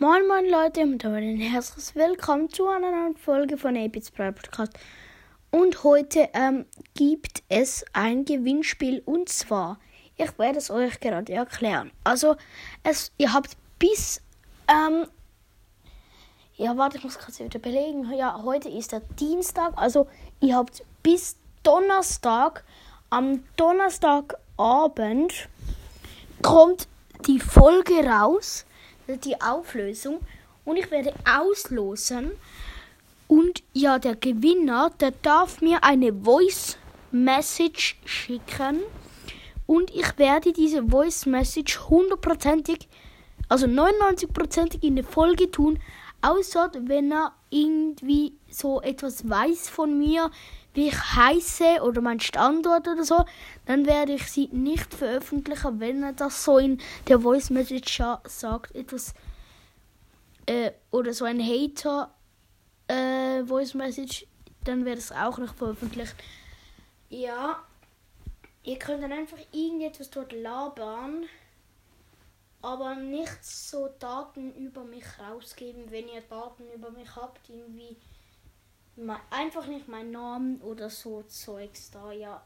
Moin Moin Leute und ein herzliches Willkommen zu einer neuen Folge von Abits Brawl Podcast. Und heute ähm, gibt es ein Gewinnspiel und zwar, ich werde es euch gerade erklären. Also, es, ihr habt bis, ähm, ja warte, ich muss gerade wieder belegen. Ja, heute ist der Dienstag, also ihr habt bis Donnerstag, am Donnerstagabend kommt die Folge raus die Auflösung und ich werde auslosen. Und ja, der Gewinner, der darf mir eine Voice Message schicken. Und ich werde diese Voice Message hundertprozentig, also 99prozentig in der Folge tun. Außer wenn er irgendwie so etwas weiß von mir, wie ich heiße oder mein Standort oder so, dann werde ich sie nicht veröffentlichen, wenn er das so in der Voice Message sagt, etwas äh, oder so ein Hater äh, Voice Message, dann werde es auch nicht veröffentlicht. Ja, ihr könnt dann einfach irgendetwas dort labern, aber nicht so Daten über mich rausgeben, wenn ihr Daten über mich habt, irgendwie einfach nicht meinen Namen oder so Zeugs da, ja.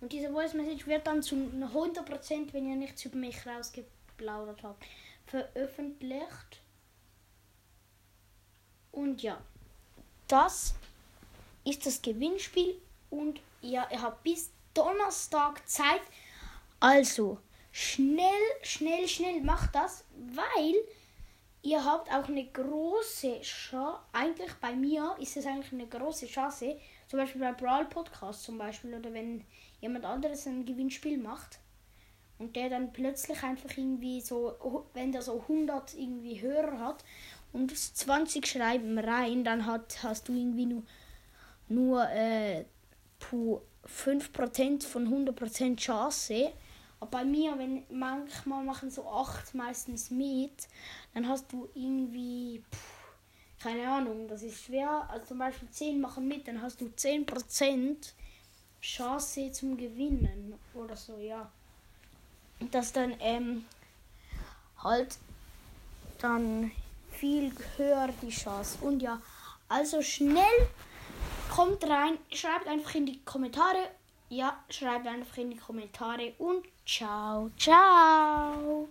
Und diese Voice Message wird dann zu 100%, wenn ihr nichts über mich rausgeplaudert habt, veröffentlicht. Und ja, das ist das Gewinnspiel und ja, ihr habt bis Donnerstag Zeit. Also schnell, schnell, schnell macht das, weil ihr habt auch eine große Chance, eigentlich bei mir ist es eigentlich eine große Chance, zum Beispiel bei Brawl Podcast zum Beispiel, oder wenn jemand anderes ein Gewinnspiel macht und der dann plötzlich einfach irgendwie so, wenn der so 100 irgendwie Hörer hat und 20 schreiben rein, dann hat, hast du irgendwie nur, nur äh, 5% von 100% Chance aber bei mir, wenn manchmal machen so acht meistens mit, dann hast du irgendwie, pff, keine Ahnung, das ist schwer. Also zum Beispiel 10 machen mit, dann hast du 10% Chance zum Gewinnen oder so, ja. Und das dann ähm, halt dann viel höher die Chance. Und ja, also schnell kommt rein, schreibt einfach in die Kommentare ja, schreibt einfach in die Kommentare und ciao, ciao.